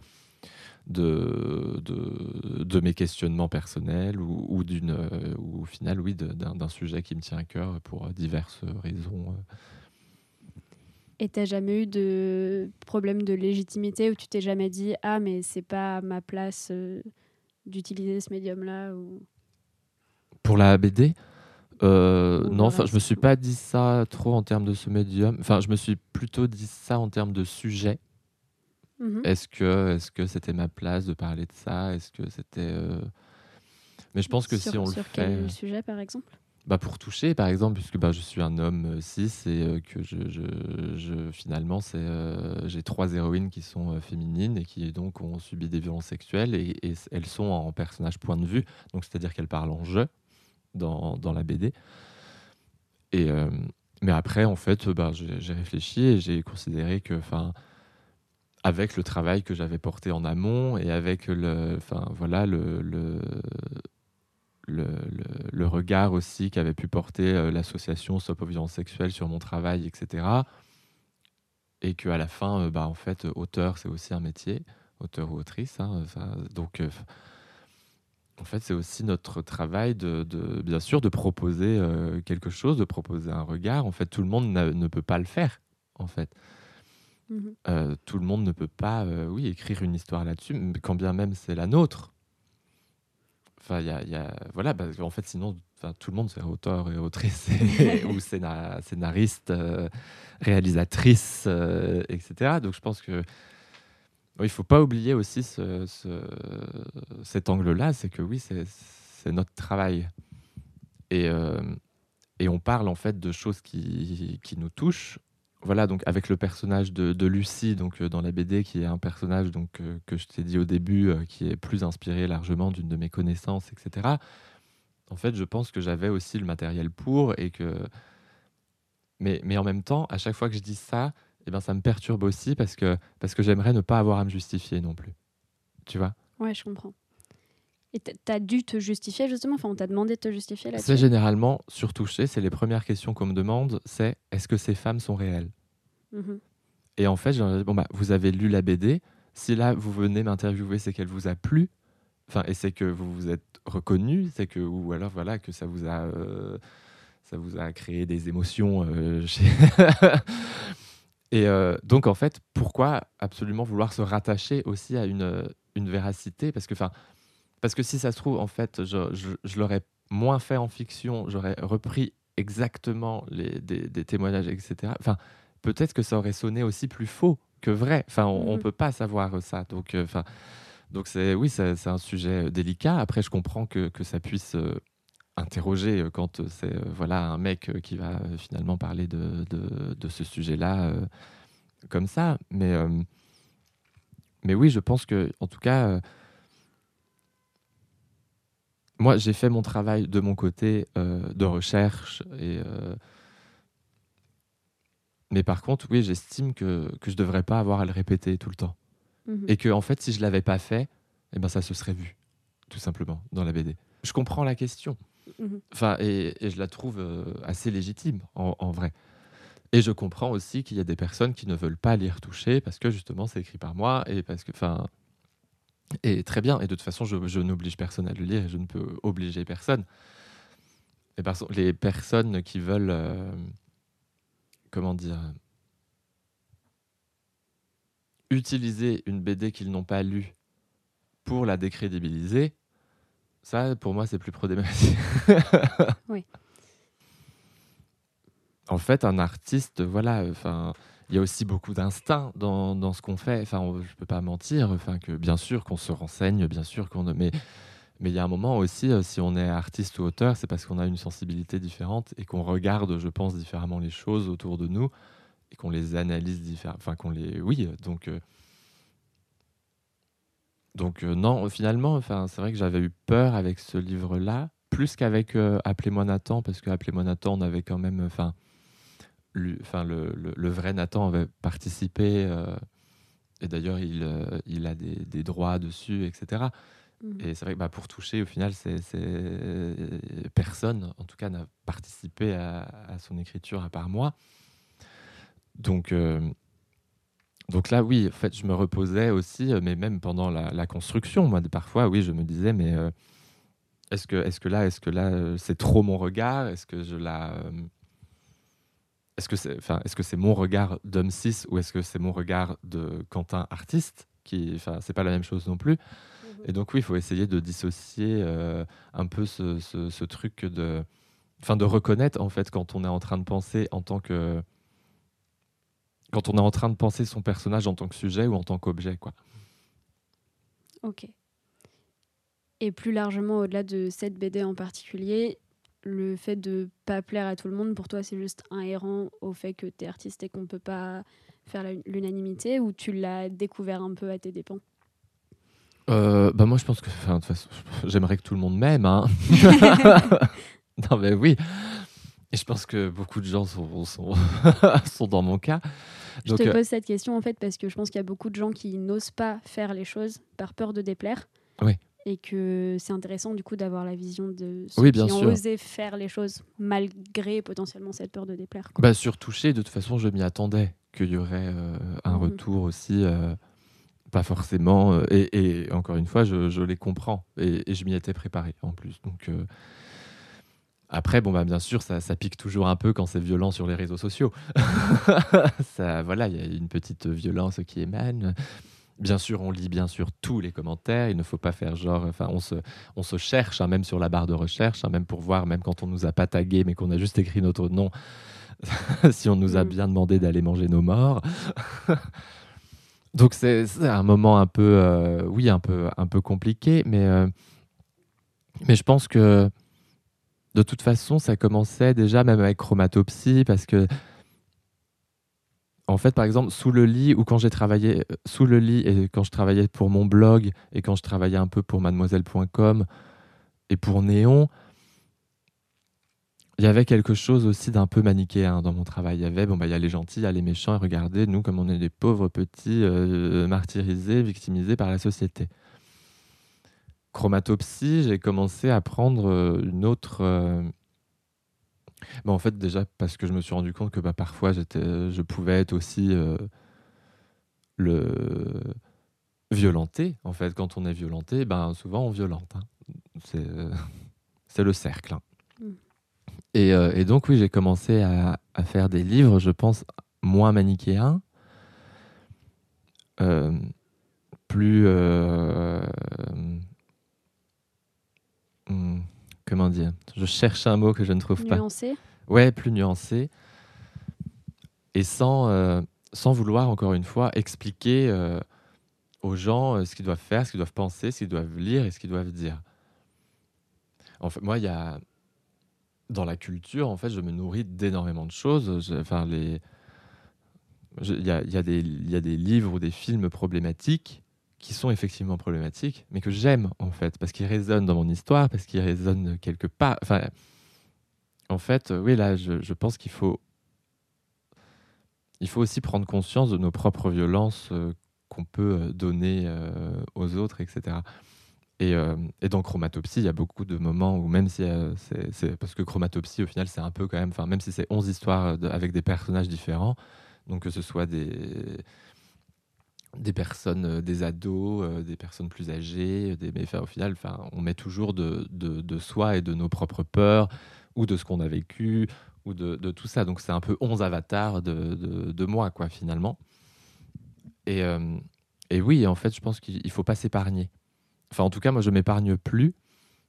de, de, de mes questionnements personnels ou, ou d'une, euh, ou au final, oui, d'un sujet qui me tient à cœur pour diverses raisons. euh. Et t'as jamais eu de problème de légitimité où tu t'es jamais dit ah mais c'est pas ma place euh, d'utiliser ce médium-là ou Pour la BD, euh, Ou non, enfin, je me suis pas dit ça trop en termes de ce médium. Enfin, je me suis plutôt dit ça en termes de sujet. Mhm. Est-ce que est-ce que c'était ma place de parler de ça? Est-ce que c'était euh, Mais je pense que sur, si on le sur fait, quel euh, sujet par exemple? Bah pour toucher, par exemple, puisque bah, je suis un homme euh, cis et euh, que je, finalement c'est euh, j'ai trois héroïnes qui sont féminines et qui donc ont subi des violences sexuelles et, elles sont en personnage point de vue, donc c'est-à-dire qu'elles parlent en je dans, dans la BD. Et mais après en fait, bah, j'ai j'ai réfléchi et j'ai considéré que enfin avec le travail que j'avais porté en amont et avec le, enfin voilà le, le, le, le- le regard aussi qu'avait pu porter euh, l'association Stop aux violences sexuelles sur mon travail, etc. Et qu'à la fin, euh, bah, en fait, auteur, c'est aussi un métier, auteur ou autrice. hein, donc, euh, en fait, c'est aussi notre travail de, de- bien sûr, de proposer euh, quelque chose, de proposer un regard. En fait, tout le monde ne peut pas le faire, en fait. Euh, tout le monde ne peut pas, euh, oui, écrire une histoire là-dessus, quand bien même c'est la nôtre. Enfin, il y a, il y a- voilà, parce qu'en fait, sinon, tout le monde serait auteur et autrice et- ou scéna- scénariste, euh, réalisatrice, euh, etc. Donc, je pense que il faut pas oublier aussi ce- ce- cet angle-là, c'est que oui, c'est c'est notre travail. Et, euh, et on parle en fait de choses qui, qui nous touchent. Voilà, donc avec le personnage de, Lucie, donc euh, dans la BD, qui est un personnage donc euh, que je t'ai dit au début, euh, qui est plus inspiré largement d'une de mes connaissances, etc. En fait, je pense que j'avais aussi le matériel pour et que, mais, mais en même temps, à chaque fois que je dis ça, eh ben, ça me perturbe aussi parce que parce que j'aimerais ne pas avoir à me justifier non plus. Tu vois? Ouais, je comprends. Et t'as dû te justifier justement Enfin, on t'a demandé de te justifier C'est là-dessus généralement sur toucher, c'est les premières questions qu'on me demande, c'est est-ce que ces femmes sont réelles? Mhm. Et en fait, j'ai bon bah vous avez lu la BD, si là vous venez m'interviewer, c'est qu'elle vous a plu, enfin et c'est que vous vous êtes reconnu, c'est que ou alors voilà que ça vous a euh, ça vous a créé des émotions euh, chez- Et euh, donc en fait, pourquoi absolument vouloir se rattacher aussi à une, une véracité? Parce que enfin parce que si ça se trouve, en fait, je, je, je l'aurais moins fait en fiction, j'aurais repris exactement les, des, des témoignages, etc. Enfin, peut-être que ça aurait sonné aussi plus faux que vrai. Enfin, on ne Mhm. peut pas savoir ça. Donc, euh, enfin, donc c'est oui, c'est un sujet délicat. Après, je comprends que, que ça puisse euh, interroger euh, quand euh, c'est euh, voilà un mec euh, qui va euh, finalement parler de, de, de ce sujet-là euh, comme ça. Mais euh, mais oui, je pense que en tout cas. Moi, j'ai fait mon travail de mon côté euh, de recherche. Et, euh, Mais par contre, oui, j'estime que, que je ne devrais pas avoir à le répéter tout le temps. Mhm. Et que, en fait, si je ne l'avais pas fait, eh ben, ça se serait vu, tout simplement, dans la BD. Je comprends la question. Mhm. Enfin, et, et je la trouve euh, assez légitime, en, en vrai. Et je comprends aussi qu'il y a des personnes qui ne veulent pas lire toucher parce que justement c'est écrit par moi et parce que, enfin, Et très bien. Et de toute façon, je, je n'oblige personne à le lire et je ne peux obliger personne. Les, perso- les personnes qui veulent, euh, comment dire, utiliser une BD qu'ils n'ont pas lue pour la décrédibiliser, ça, pour moi, c'est plus problématique. Oui. En fait, un artiste, voilà, enfin, il y a aussi beaucoup d'instinct dans, dans ce qu'on fait. Enfin, je peux pas mentir. Enfin, que bien sûr qu'on se renseigne, bien sûr qu'on, mais mais il y a un moment aussi, euh, si on est artiste ou auteur, c'est parce qu'on a une sensibilité différente et qu'on regarde, je pense, différemment les choses autour de nous et qu'on les analyse différemment. Enfin, qu'on les, oui, donc. euh, donc euh, non, finalement, enfin, c'est vrai que j'avais eu peur avec ce livre-là, plus qu'avec euh, Appelez-moi Nathan, parce que Appelez-moi Nathan, on avait quand même, enfin, lui- enfin, le, le- le vrai Nathan avait participé, euh, et d'ailleurs, il, euh, il a des, des droits dessus, etc. Mhm. Et c'est vrai que bah, pour toucher, au final, c'est personne, en tout cas, n'a participé à, à son écriture à part moi. Donc, euh, donc là, oui, en fait, je me reposais aussi, mais même pendant la, la construction, moi, parfois, oui, je me disais, mais est-ce que, est que là, est-ce que là, c'est trop mon regard? Est-ce que je la, est-ce que c'est, enfin, est-ce que c'est mon regard d'homme cis ou est-ce que c'est mon regard de Quentin artiste qui, enfin, c'est pas la même chose non plus. Et donc oui, il faut essayer de dissocier euh, un peu ce, ce- ce truc de, enfin, de reconnaître en fait quand on est en train de penser en tant que quand on est en train de penser son personnage en tant que sujet ou en tant qu'objet, quoi. Ok. Et plus largement, au-delà de cette BD en particulier, le fait de pas plaire à tout le monde, pour toi, c'est juste inhérent au fait que tu es artiste et qu'on peut pas faire l'unanimité ou tu l'as découvert un peu à tes dépens? Euh, bah moi, je pense que, enfin, de toute façon, j'aimerais que tout le monde m'aime. Hein. non, mais oui. Et je pense que beaucoup de gens sont, sont, sont dans mon cas. Je te euh, pose cette question en fait parce que je pense qu'il y a beaucoup de gens qui n'osent pas faire les choses par peur de déplaire. Oui. Et que c'est intéressant du coup d'avoir la vision de ceux Oui, bien qui ont sûr. osé faire les choses malgré potentiellement cette peur de déplaire. quoi. Bah, sur toucher, de toute façon, je m'y attendais qu'il y aurait euh, un Mhm. retour aussi, euh, pas forcément. euh, et, et encore une fois, je, je les comprends et, et je m'y étais préparé en plus. Donc après, bon bah bien sûr, ça, ça pique toujours un peu quand c'est violent sur les réseaux sociaux. ça, voilà, il y a une petite violence qui émane. Bien sûr, on lit bien sûr tous les commentaires. Il ne faut pas faire genre, enfin, on se, on se cherche, hein, même sur la barre de recherche, hein, même pour voir, même quand on nous a pas tagué, mais qu'on a juste écrit notre nom, si on nous a Mm. bien demandé d'aller manger nos morts. Donc c'est c'est un moment un peu, euh, oui, un peu, un peu compliqué, mais, euh, mais je pense que de toute façon, ça commençait déjà même avec Chromatopsie, parce que en fait, par exemple, sous le lit ou quand j'ai travaillé euh, sous le lit et quand je travaillais pour mon blog et quand je travaillais un peu pour mademoiselle.com et pour Néon, il y avait quelque chose aussi d'un peu manichéen dans mon travail. Il y avait, bon, bah, il y a les gentils, il y a les méchants, et regardez, nous, comme on est des pauvres petits euh, martyrisés, victimisés par la société. Chromatopsie, j'ai commencé à prendre euh, une autre. euh, bah, en fait, déjà parce que je me suis rendu compte que bah, parfois, j'étais, je pouvais être aussi euh, le violenté. En fait, quand on est violenté, ben, souvent on violente. hein. C'est, euh, c'est le cercle. hein. Mm. Et, euh, et donc, oui, j'ai commencé à, à faire des livres, je pense, moins manichéens, euh, plus. euh, hmm, comment dire Je cherche un mot que je ne trouve pas. Nuancé Ouais, plus nuancé. Et sans, euh, sans vouloir, encore une fois, expliquer euh, aux gens euh, ce qu'ils doivent faire, ce qu'ils doivent penser, ce qu'ils doivent lire et ce qu'ils doivent dire. En fait, moi, il y a. Dans la culture, en fait, je me nourris d'énormément de choses. Je- Enfin, les. Il y a, y a y a des livres ou des films problématiques qui sont effectivement problématiques, mais que j'aime, en fait, parce qu'ils résonnent dans mon histoire, parce qu'ils résonnent quelque part. Enfin, en fait, euh, oui, là, je, pense qu'il faut, il faut aussi prendre conscience de nos propres violences euh, qu'on peut euh, donner aux autres, etc. Et, euh, dans Chromatopsie, il y a beaucoup de moments où même si c'est, parce que Chromatopsie, au final, c'est un peu quand même, enfin, même si c'est 11 histoires avec des personnages différents, donc que ce soit des des personnes, euh, des ados, euh, des personnes plus âgées. Des, mais au final, on met toujours de, de, soi et de nos propres peurs ou de ce qu'on a vécu ou de, tout ça. Donc c'est un peu 11 avatars de, moi, quoi, finalement. Et, euh, et oui, en fait, je pense qu'il ne faut pas s'épargner. Enfin, en tout cas, moi, je m'épargne plus.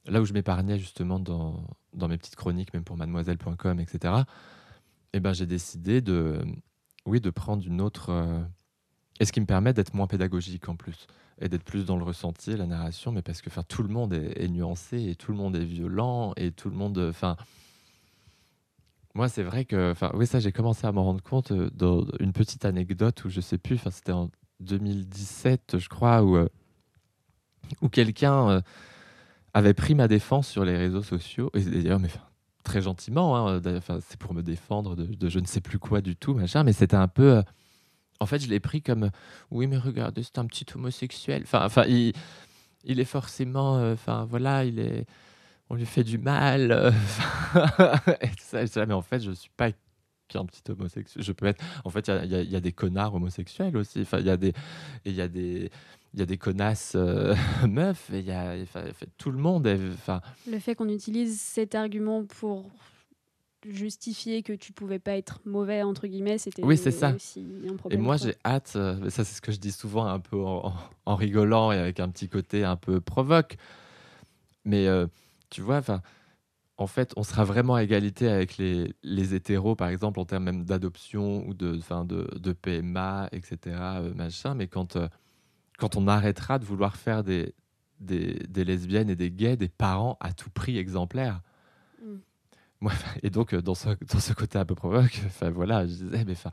Là où je m'épargnais justement dans, dans mes petites chroniques, même pour mademoiselle.com, etc., eh ben, j'ai décidé de, oui, de prendre une autre... euh, et ce qui me permet d'être moins pédagogique en plus, et d'être plus dans le ressenti, la narration, mais parce que enfin, tout le monde est, nuancé, et tout le monde est violent, et tout le monde... Enfin, moi, c'est vrai que... Oui, ça, j'ai commencé à m'en rendre compte euh, dans une petite anecdote où je sais plus, c'était en 2017, je crois, où, euh, où quelqu'un euh, avait pris ma défense sur les réseaux sociaux, et d'ailleurs, mais très gentiment, hein, c'est pour me défendre de, de je ne sais plus quoi du tout, machin, mais c'était un peu... en fait, je l'ai pris comme oui, mais regardez, c'est un petit homosexuel. Enfin, enfin, il, il est forcément, euh, enfin, voilà, il est, on lui fait du mal. euh, et ça, là, mais en fait, je suis pas qu'un petit homosexuel. Je peux être. En fait, il y y, y a des connards homosexuels aussi. Enfin, il y a des, il y a des, il y a des connasses euh, meufs. Il y a, tout le monde. Enfin, Le fait qu'on utilise cet argument pour justifier que tu pouvais pas être mauvais, entre guillemets, c'était Oui, c'est ça. aussi un Et moi, j'ai hâte, euh, mais ça c'est ce que je dis souvent un peu en, rigolant et avec un petit côté un peu provoque. Mais euh, tu vois, enfin, en fait, on sera vraiment à égalité avec les, les hétéros, par exemple, en termes même d'adoption ou de, enfin, de, de PMA, etc. euh, machin. Mais quand, euh, quand on arrêtera de vouloir faire des, des, des lesbiennes et des gays des parents à tout prix exemplaires. Et donc, euh, dans ce, dans ce côté un peu provoque, enfin voilà, je disais, mais enfin,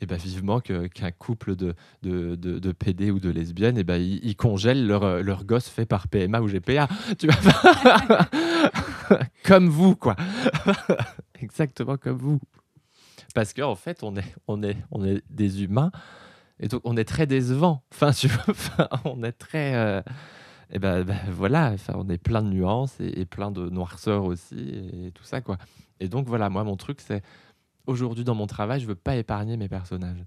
et ben vivement qu'un couple de, de, de, de PD ou de lesbiennes, et ben ils, congèlent leur, euh, leur gosse fait par PMA ou GPA. Tu vois Comme vous, quoi. Exactement comme vous. Parce qu'en fait, on est, on, est, on est des humains, et donc on est très décevant. Enfin, tu vois, on est très. euh, et ben, ben, voilà, on est plein de nuances et, plein de noirceur aussi et tout ça quoi. Et donc voilà, moi mon truc c'est aujourd'hui dans mon travail, je veux pas épargner mes personnages.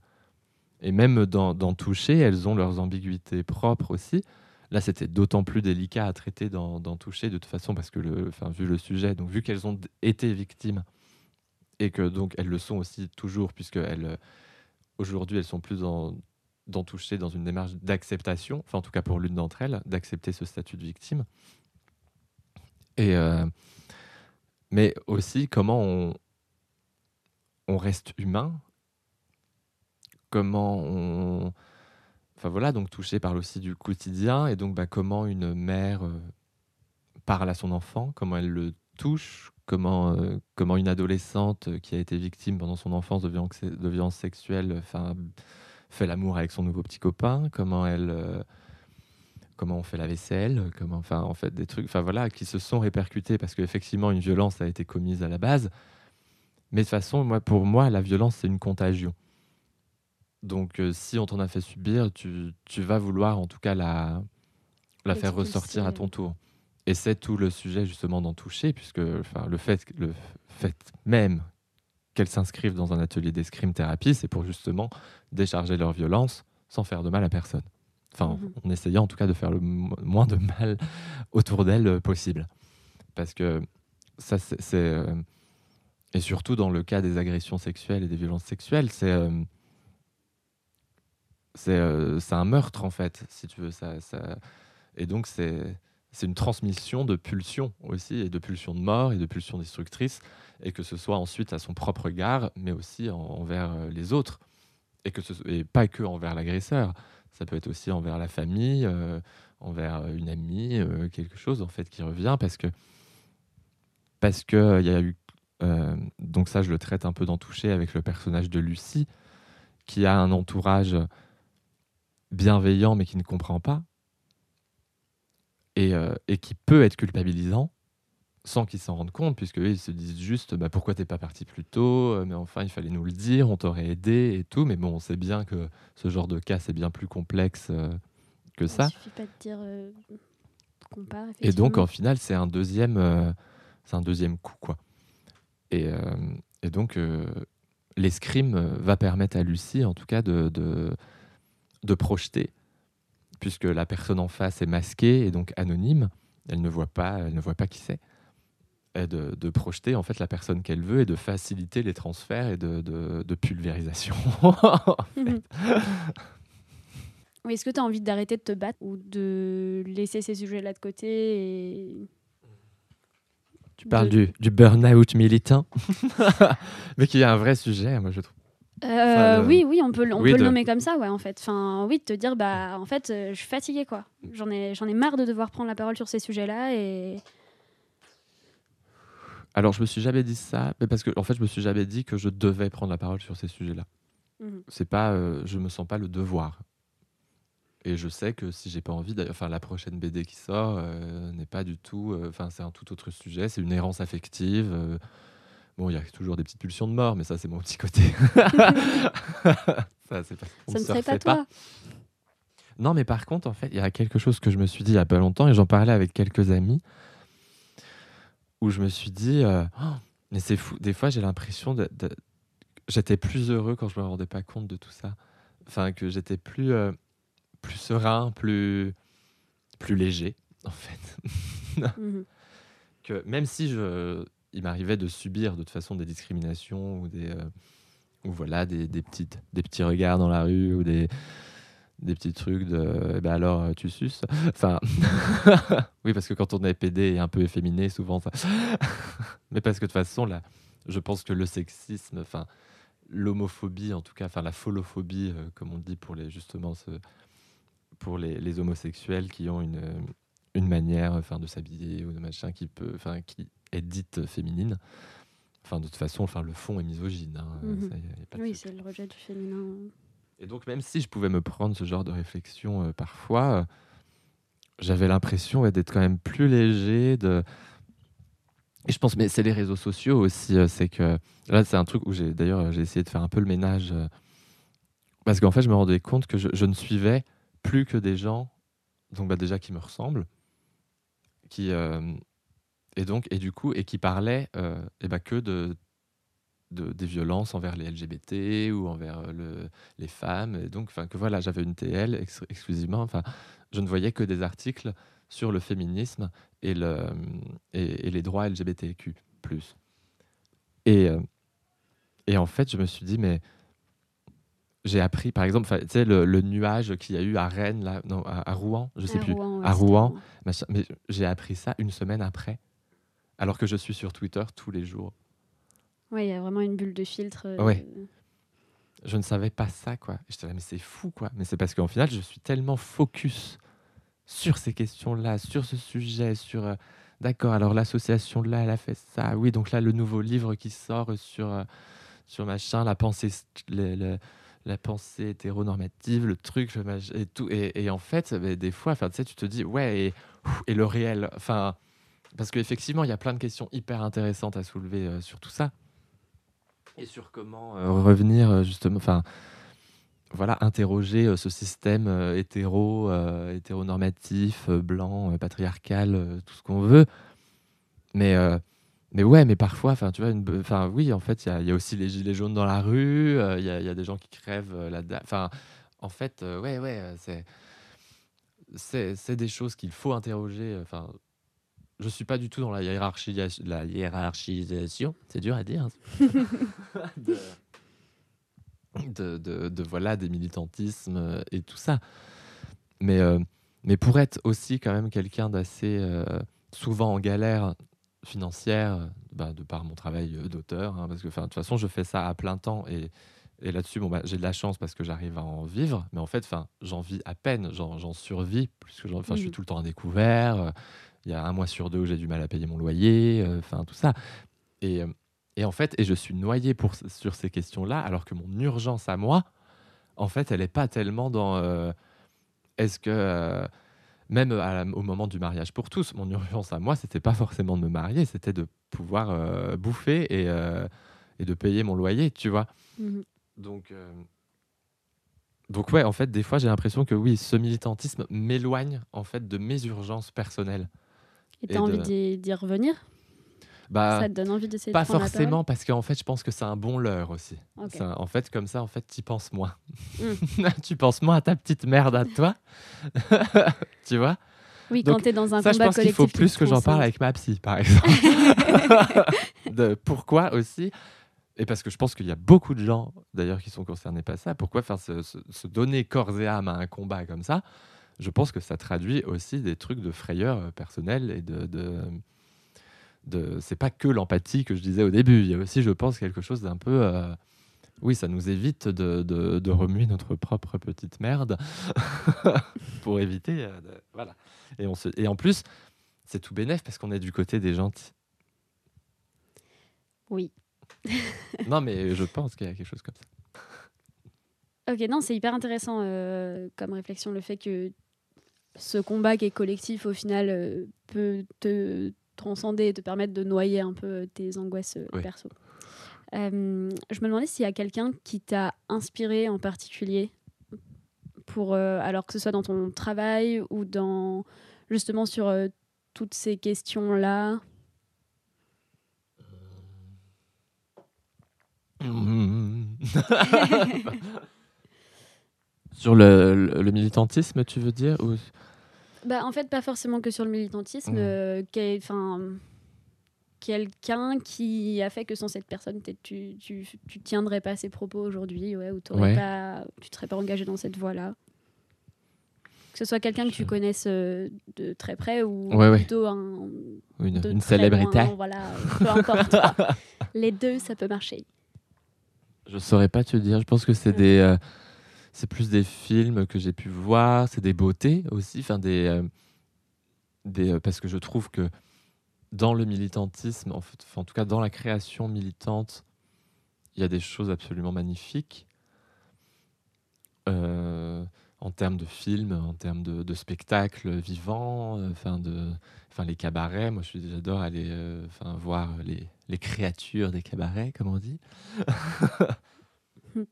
Et même dans, Toucher, elles ont leurs ambiguïtés propres aussi. Là, c'était d'autant plus délicat à traiter dans, Toucher de toute façon parce que le, enfin, vu le sujet, donc vu qu'elles ont été victimes et que donc elles le sont aussi toujours puisque euh, aujourd'hui elles sont plus dans dans toucher dans une démarche d'acceptation, enfin en tout cas pour l'une d'entre elles, d'accepter ce statut de victime. Et euh, mais aussi comment on, reste humain, comment on, enfin voilà, donc touché parle aussi du quotidien et donc bah, comment une mère euh, parle à son enfant, comment elle le touche, comment, euh, comment une adolescente qui a été victime pendant son enfance de violence, de violence sexuelle, enfin fait l'amour avec son nouveau petit copain, comment elle, euh, comment on fait la vaisselle, comment, enfin, en fait, des trucs, enfin voilà, qui se sont répercutés parce qu'effectivement une violence a été commise à la base. Mais de toute façon, moi, pour moi, la violence c'est une contagion. Donc, euh, si on t'en a fait subir, tu, tu vas vouloir en tout cas la, la faire ressortir à ton tour. Et c'est tout le sujet justement d'en toucher, puisque enfin, le, fait, le fait même qu'elles s'inscrivent dans un atelier d'escrime thérapie, c'est pour justement décharger leur violence sans faire de mal à personne. Enfin, Mhm. en essayant en tout cas de faire le mo- moins de mal autour d'elles euh, possible. Parce que ça, c'est. euh, et surtout dans le cas des agressions sexuelles et des violences sexuelles, c'est. euh, c'est euh, un meurtre en fait, si tu veux. Ça, ça... Et donc c'est c'est une transmission de pulsions aussi, et de pulsions de mort et de pulsions destructrices, et que ce soit ensuite à son propre regard, mais aussi en- envers euh, les autres, et, que ce, et pas que envers l'agresseur. Ça peut être aussi envers la famille, euh, envers euh, une amie, quelque chose en fait qui revient, parce que parce que il y a eu donc ça je le traite un peu d'en toucher avec le personnage de Lucie, qui a un entourage bienveillant mais qui ne comprend pas et, euh, et qui peut être culpabilisant sans qu'ils s'en rendent compte, puisque eux, ils se disent juste bah, pourquoi t'es pas parti plus tôt, Euh, mais enfin il fallait nous le dire, on t'aurait aidé et tout, mais bon, on sait bien que ce genre de cas c'est bien plus complexe euh, que ça. Il suffit pas de dire euh, qu'on part. Et donc, en final, c'est un deuxième, euh, c'est un deuxième coup, quoi. Et, et donc, l'escrime va permettre à Lucie, en tout cas, de, de- de projeter, puisque la personne en face est masquée et donc anonyme, elle ne voit pas, elle ne voit pas qui c'est, et de, de projeter en fait la personne qu'elle veut et de faciliter les transferts et de, de- de pulvérisation. en fait. Oui, Est-ce que tu as envie d'arrêter de te battre ou de laisser ces sujets-là de côté et... Tu parles du, du burn-out militant, mais qui est un vrai sujet, moi je trouve. Euh, Enfin, le- Oui, oui, on peut, le- on Oui, peut le de- nommer comme ça, ouais, en fait. Enfin, oui, de te dire, bah, en fait, euh, je suis fatiguée, quoi. J'en ai, j'en ai marre de devoir prendre la parole sur ces sujets-là et... Alors je me suis jamais dit ça, mais parce que en fait je me suis jamais dit que je devais prendre la parole sur ces sujets-là. Mhm. C'est pas, euh, je me sens pas le devoir. Et je sais que si j'ai pas envie, d'ailleurs, enfin la prochaine BD qui sort euh, n'est pas du tout, euh, enfin c'est un tout autre sujet, c'est une errance affective. Bon, il y a toujours des petites pulsions de mort, mais ça c'est mon petit côté. ça c'est pas. on Ça ne serait surfait pas toi. Non, mais par contre, en fait, il y a quelque chose que je me suis dit il y a pas longtemps et j'en parlais avec quelques amis où je me suis dit, euh, Oh, mais c'est fou. Des fois, j'ai l'impression de, de- j'étais plus heureux quand je me rendais pas compte de tout ça. Enfin, que j'étais plus, euh, plus serein, plus, plus léger, en fait. Mhm. que même si je, il m'arrivait de subir de toute façon des discriminations ou des, euh, ou voilà, des, des petites, des petits regards dans la rue ou des, des petits trucs de, eh ben alors euh, tu suces? Enfin, oui, parce que quand on est PD et un peu efféminé, souvent ça. Mais parce que de toute façon, là, je pense que le sexisme, enfin, l'homophobie en tout cas, enfin la folophobie, euh, comme on dit pour les justement ce, pour les, les homosexuels qui ont une, une manière enfin, de s'habiller ou de machin qui peut, enfin, qui est dite féminine. Enfin, de toute façon, enfin, le fond est misogyne. hein, Mhm. ça, y a- y a pas de Oui, c'est le rejet du féminin. Et donc, même si je pouvais me prendre ce genre de réflexion euh, parfois, euh, j'avais l'impression ouais, d'être quand même plus léger. De... Et je pense, mais c'est les réseaux sociaux aussi. euh, c'est que là, c'est un truc où j'ai d'ailleurs euh, j'ai essayé de faire un peu le ménage. euh, parce qu'en fait, je me rendais compte que je, je ne suivais plus que des gens, donc bah, déjà qui me ressemblent, et donc et du coup et qui parlaient euh, et bah, que de, de des violences envers les LGBT ou envers euh, le, les femmes et donc enfin que voilà j'avais une TL ex- exclusivement. Enfin je ne voyais que des articles sur le féminisme et le et, et les droits LGBTQ et euh, et en fait je me suis dit mais j'ai appris par exemple enfin, tu sais le, le nuage qu'il y a eu à Rennes là non à, à Rouen je sais À plus Rouen, ouais, à Rouen machin, mais j'ai appris ça une semaine après alors que je suis sur Twitter tous les jours Ouais, il y a vraiment une bulle de filtre. euh, Ouais. je ne savais pas ça, quoi. J'étais là, mais c'est fou, quoi. Mais c'est parce qu'en final, je suis tellement focus sur ces questions-là, sur ce sujet, sur. euh, D'accord, alors l'association là, elle a fait ça. Oui, donc là, le nouveau livre qui sort sur, euh, sur machin, la pensée, le- la pensée hétéronormative, le truc, mach- et tout. Et, en fait, des fois, tu sais, tu te dis, ouais, et, le réel. Enfin, parce qu'effectivement, il y a plein de questions hyper intéressantes à soulever euh, sur tout ça et sur comment euh, revenir euh, justement, enfin voilà, interroger ce système hétéro, hétéronormatif, blanc, patriarcal, tout ce qu'on veut. Mais mais ouais, mais parfois, enfin tu vois, une enfin oui, en fait, il y a- il y, a aussi les gilets jaunes dans la rue, euh, il y, a, il y a des gens qui crèvent euh, là Enfin, en fait, euh, ouais, ouais, euh, c'est c'est c'est des choses qu'il faut interroger. Enfin, je suis pas du tout dans la hiérarchie, la hiérarchisation, c'est dur à dire. hein. de, de, de- de, voilà des militantismes et tout ça. Mais mais pour être aussi quand même quelqu'un d'assez souvent en galère financière, euh, bah, de par mon travail euh, d'auteur, hein, parce que de toute façon je fais ça à plein temps et et là-dessus, bon, bah, j'ai de la chance parce que j'arrive à en vivre, mais en fait, j'en vis à peine, j'en survis plus que j'en. Enfin, je suis Mhm. tout le temps à découvert. euh, Il y a un mois sur deux où j'ai du mal à payer mon loyer, euh, enfin tout ça. Et, et en fait, et je suis noyé pour, sur ces questions-là, alors que mon urgence à moi, en fait, elle n'est pas tellement dans. euh, Est-ce que même à au moment du mariage pour tous, mon urgence à moi, c'était pas forcément de me marier, c'était de pouvoir euh, bouffer et, euh, et de payer mon loyer, tu vois. Mhm. Donc, euh, donc ouais, en fait, des fois, j'ai l'impression que oui, ce militantisme m'éloigne en fait de mes urgences personnelles. Et Et t'as envie de- d'y revenir? Bah, Ça te donne envie d'essayer de Pas forcément, parce qu'en fait, je pense que c'est un bon leurre aussi. Ça- en fait, comme ça, en fait, tu penses moins. Mm. tu penses moins à ta petite merde à toi. tu vois? Oui, quand Donc, t'es dans un ça, je combat pense qu'il faut tu plus que j'en parle avec ma psy, par exemple. de pourquoi aussi? Et parce que je pense qu'il y a beaucoup de gens, d'ailleurs, qui sont concernés par ça. Pourquoi faire se, se- se donner corps et âme à un combat comme ça? Je pense que ça traduit aussi des trucs de frayeur euh, personnelle et de. de, de- c'est pas que l'empathie que je disais au début. Il y a aussi, je pense, quelque chose d'un peu. euh, oui, ça nous évite de, de- de remuer notre propre petite merde pour éviter. euh, de- voilà. Et, on se, et en plus, c'est tout bénef parce qu'on est du côté des gentils. Oui. non, mais je pense qu'il y a quelque chose comme ça. Ok, non, c'est hyper intéressant euh, comme réflexion, le fait que ce combat qui est collectif, au final, euh, peut te transcender et te permettre de noyer un peu tes angoisses euh, Oui. perso. Euh, je me demandais s'il y a quelqu'un qui t'a inspiré en particulier, pour, euh, alors que ce soit dans ton travail ou dans justement sur euh, toutes ces questions-là. Sur le, le- le militantisme, tu veux dire ou... Bah, en fait, pas forcément que sur le militantisme. Mm. euh, enfin, quelqu'un qui a fait que sans cette personne, tu, tu, tu tiendrais pas ses propos aujourd'hui, ouais, ou Ouais. pas, tu te serais pas engagé dans cette voie-là. Que ce soit quelqu'un que tu connaisses euh, de très près ou Ouais, plutôt un, une- une célébrité. loin, voilà, peu importe. quoi. Les deux, ça peut marcher. Je saurais pas te dire. Je pense que c'est des, euh, c'est plus des films que j'ai pu voir. C'est des beautés aussi, enfin des, euh, des, euh, parce que je trouve que dans le militantisme, en, fait, en tout cas dans la création militante, il y a des choses absolument magnifiques. Euh, en termes de films, en termes de, de spectacles vivants, enfin de, enfin les cabarets. Moi, j'adore aller, enfin voir les, les créatures des cabarets, comme on dit.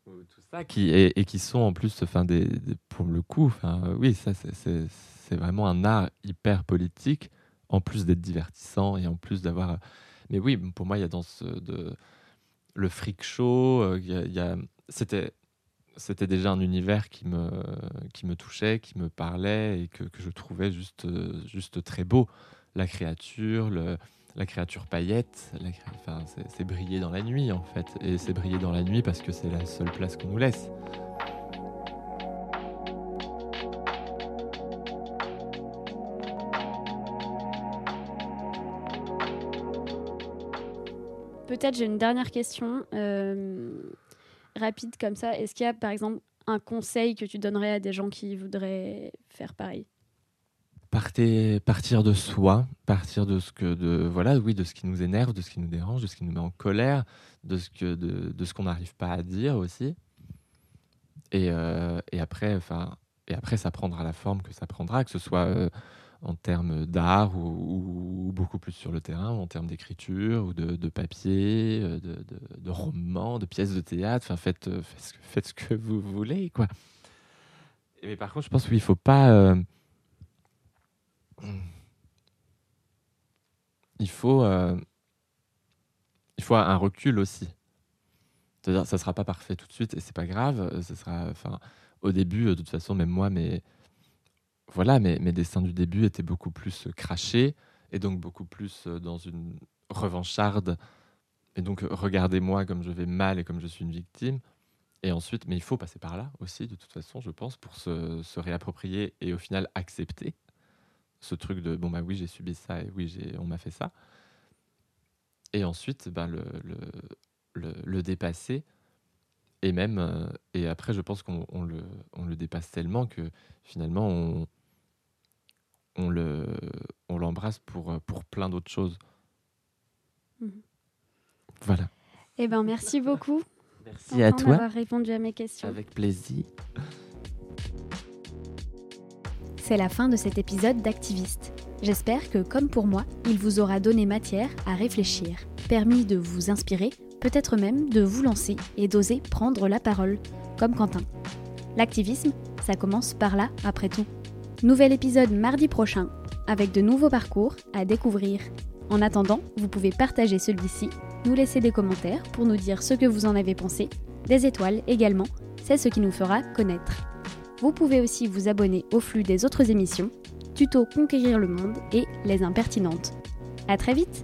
Ou tout ça qui et, qui sont en plus, enfin des, pour le coup, enfin euh, oui, ça c'est- vraiment un art hyper politique, en plus d'être divertissant et en plus d'avoir. Mais oui, pour moi, il y a dans ce de le freak show, euh, il y a- c'était c'était déjà un univers qui me, qui me touchait, qui me parlait et que, que je trouvais juste, euh, juste très beau. La créature, le, la créature paillette, c'est briller dans la nuit en fait. Et c'est briller dans la nuit parce que c'est la seule place qu'on nous laisse. Peut-être j'ai une dernière question euh, rapide comme ça. Est-ce qu'il y a par exemple un conseil que tu donnerais à des gens qui voudraient faire pareil? Partir de soi, partir de ce que, de voilà, oui, de ce qui nous énerve, de ce qui nous dérange, de ce qui nous met en colère, de ce que, de, de ce qu'on n'arrive pas à dire aussi. Et, euh, et après, enfin, et après, ça prendra la forme que ça prendra, que ce soit euh, en termes d'art ou, ou beaucoup plus sur le terrain, ou en termes d'écriture ou de, de papier, euh, de, de, de romans, de pièces de théâtre. Enfin, faites, faites, ce que, faites ce que vous voulez, quoi. Mais par contre, je pense qu'il ne faut pas. Il faut, euh, il faut un recul aussi. C'est-à-dire, ça sera pas parfait tout de suite et c'est pas grave. euh, Ça sera, enfin, au début, euh, de toute façon, même moi, mais voilà, mes, mes dessins du début étaient beaucoup plus euh, crachés et donc beaucoup plus euh, dans une revancharde. Et donc, euh, regardez-moi comme je vais mal et comme je suis une victime. Et ensuite, mais il faut passer par là aussi, de toute façon, je pense, pour se, se réapproprier et au final accepter ce truc de bon bah oui j'ai subi ça et oui j'ai on m'a fait ça et ensuite ben, le, le, le, le dépasser et même euh, et après je pense qu'on on le, on le dépasse tellement que finalement on, on le on l'embrasse pour, euh, pour plein d'autres choses Mhm. voilà Eh ben merci beaucoup. Merci à toi. d'avoir répondu à mes questions. avec plaisir C'est la fin de cet épisode d'Activiste. J'espère que, comme pour moi, il vous aura donné matière à réfléchir, permis de vous inspirer, peut-être même de vous lancer et d'oser prendre la parole, comme Quentin. L'activisme, ça commence par là, après tout. Nouvel épisode mardi prochain, avec de nouveaux parcours à découvrir. En attendant, vous pouvez partager celui-ci, nous laisser des commentaires pour nous dire ce que vous en avez pensé, des étoiles également, c'est ce qui nous fera connaître. Vous pouvez aussi vous abonner au flux des autres émissions, Tuto Conquérir le Monde et Les Impertinentes. À très vite